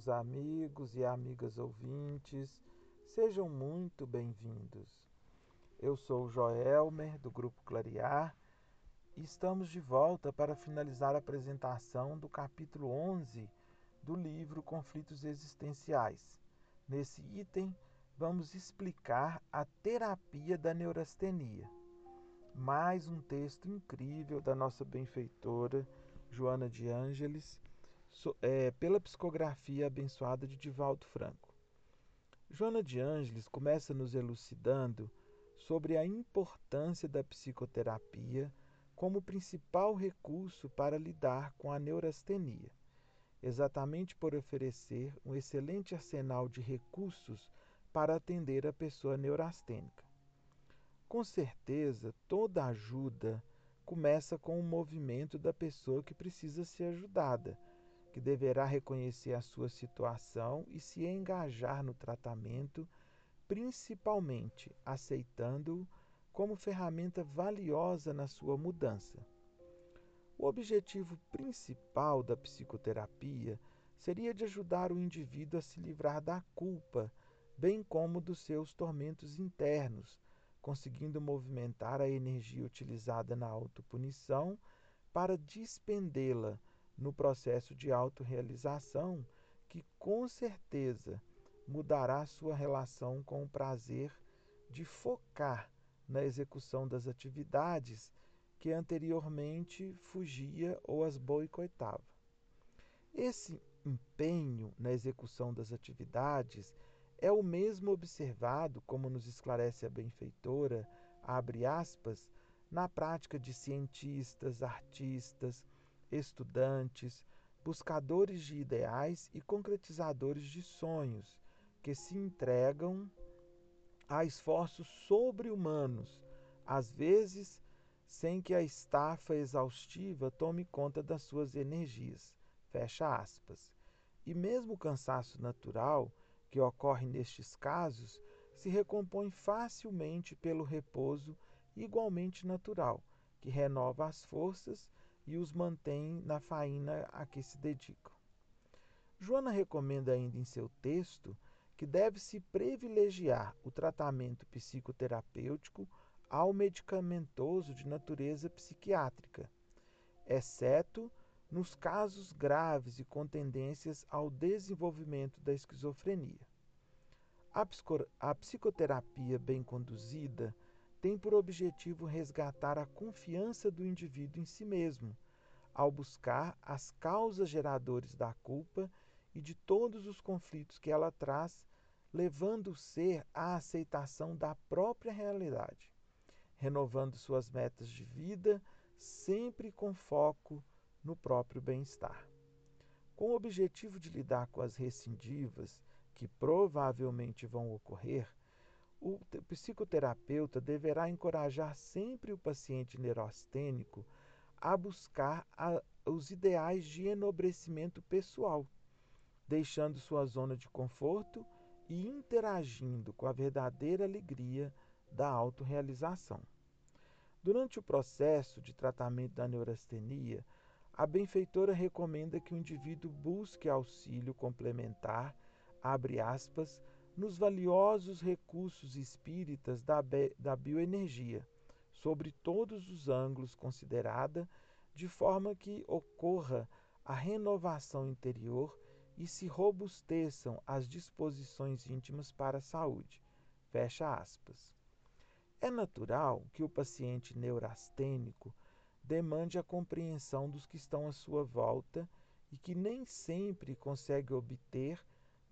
meus amigos e amigas ouvintes, sejam muito bem-vindos. Eu sou Joelmer, do Grupo Clarear, e estamos de volta para finalizar a apresentação do capítulo 11 do livro Conflitos Existenciais. Nesse item, vamos explicar a terapia da neurastenia. Mais um texto incrível da nossa benfeitora Joana de Ângeles é, pela psicografia abençoada de Divaldo Franco. Joana de Ângeles começa nos elucidando sobre a importância da psicoterapia como principal recurso para lidar com a neurastenia, exatamente por oferecer um excelente arsenal de recursos para atender a pessoa neurastênica. Com certeza, toda ajuda começa com o movimento da pessoa que precisa ser ajudada que deverá reconhecer a sua situação e se engajar no tratamento, principalmente aceitando-o como ferramenta valiosa na sua mudança. O objetivo principal da psicoterapia seria de ajudar o indivíduo a se livrar da culpa, bem como dos seus tormentos internos, conseguindo movimentar a energia utilizada na autopunição para dispendê-la no processo de autorrealização que com certeza mudará sua relação com o prazer de focar na execução das atividades que anteriormente fugia ou as boicotava. Esse empenho na execução das atividades é o mesmo observado, como nos esclarece a benfeitora, abre aspas, na prática de cientistas, artistas, estudantes, buscadores de ideais e concretizadores de sonhos que se entregam a esforços sobre-humanos, às vezes sem que a estafa exaustiva tome conta das suas energias. Fecha aspas. E mesmo o cansaço natural, que ocorre nestes casos, se recompõe facilmente pelo repouso igualmente natural, que renova as forças e os mantém na faina a que se dedicam. Joana recomenda ainda em seu texto que deve-se privilegiar o tratamento psicoterapêutico ao medicamentoso de natureza psiquiátrica, exceto nos casos graves e com tendências ao desenvolvimento da esquizofrenia. A, psicoterapia bem conduzida tem por objetivo resgatar a confiança do indivíduo em si mesmo, ao buscar as causas geradoras da culpa e de todos os conflitos que ela traz, levando o ser à aceitação da própria realidade, renovando suas metas de vida, sempre com foco no próprio bem-estar. Com o objetivo de lidar com as recidivas, que provavelmente vão ocorrer, o psicoterapeuta deverá encorajar sempre o paciente neurastênico a buscar a, os ideais de enobrecimento pessoal, deixando sua zona de conforto e interagindo com a verdadeira alegria da autorrealização. Durante o processo de tratamento da neurastenia, a benfeitora recomenda que o indivíduo busque auxílio complementar, abre aspas, nos valiosos recursos espíritas da, da bioenergia, sobre todos os ângulos considerada, de forma que ocorra a renovação interior e se robusteçam as disposições íntimas para a saúde. Fecha aspas. É natural que o paciente neurastênico demande a compreensão dos que estão à sua volta e que nem sempre consegue obter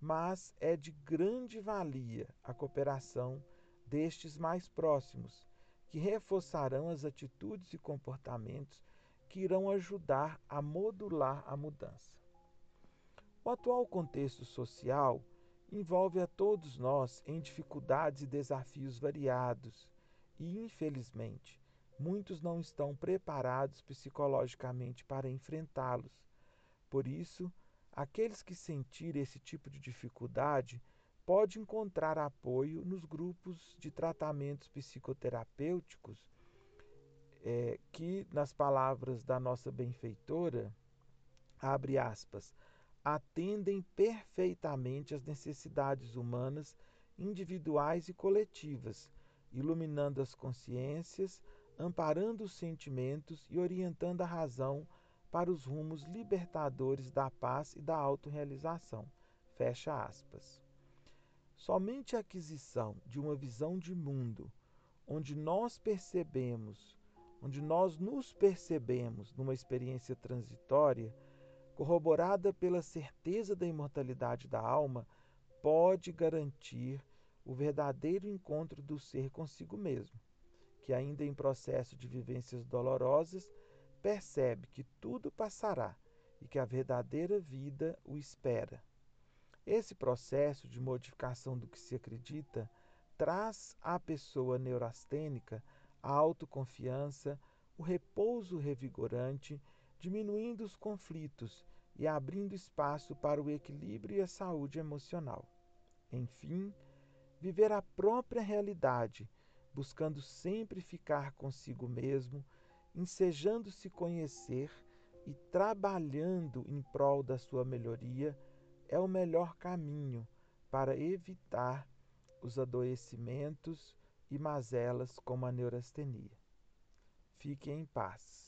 mas é de grande valia a cooperação destes mais próximos, que reforçarão as atitudes e comportamentos que irão ajudar a modular a mudança. O atual contexto social envolve a todos nós em dificuldades e desafios variados, e, infelizmente, muitos não estão preparados psicologicamente para enfrentá-los. Por isso, Aqueles que sentirem esse tipo de dificuldade pode encontrar apoio nos grupos de tratamentos psicoterapêuticos é, que, nas palavras da nossa benfeitora, abre aspas, atendem perfeitamente às necessidades humanas individuais e coletivas, iluminando as consciências, amparando os sentimentos e orientando a razão para os rumos libertadores da paz e da autorrealização. Fecha aspas. Somente a aquisição de uma visão de mundo onde nós percebemos, onde nós nos percebemos numa experiência transitória, corroborada pela certeza da imortalidade da alma, pode garantir o verdadeiro encontro do ser consigo mesmo, que ainda em processo de vivências dolorosas percebe que tudo passará e que a verdadeira vida o espera. Esse processo de modificação do que se acredita traz à pessoa neurastênica a autoconfiança, o repouso revigorante, diminuindo os conflitos e abrindo espaço para o equilíbrio e a saúde emocional. Enfim, viver a própria realidade, buscando sempre ficar consigo mesmo, ensejando se conhecer e trabalhando em prol da sua melhoria, é o melhor caminho para evitar os adoecimentos e mazelas como a neurastenia. Fique em paz.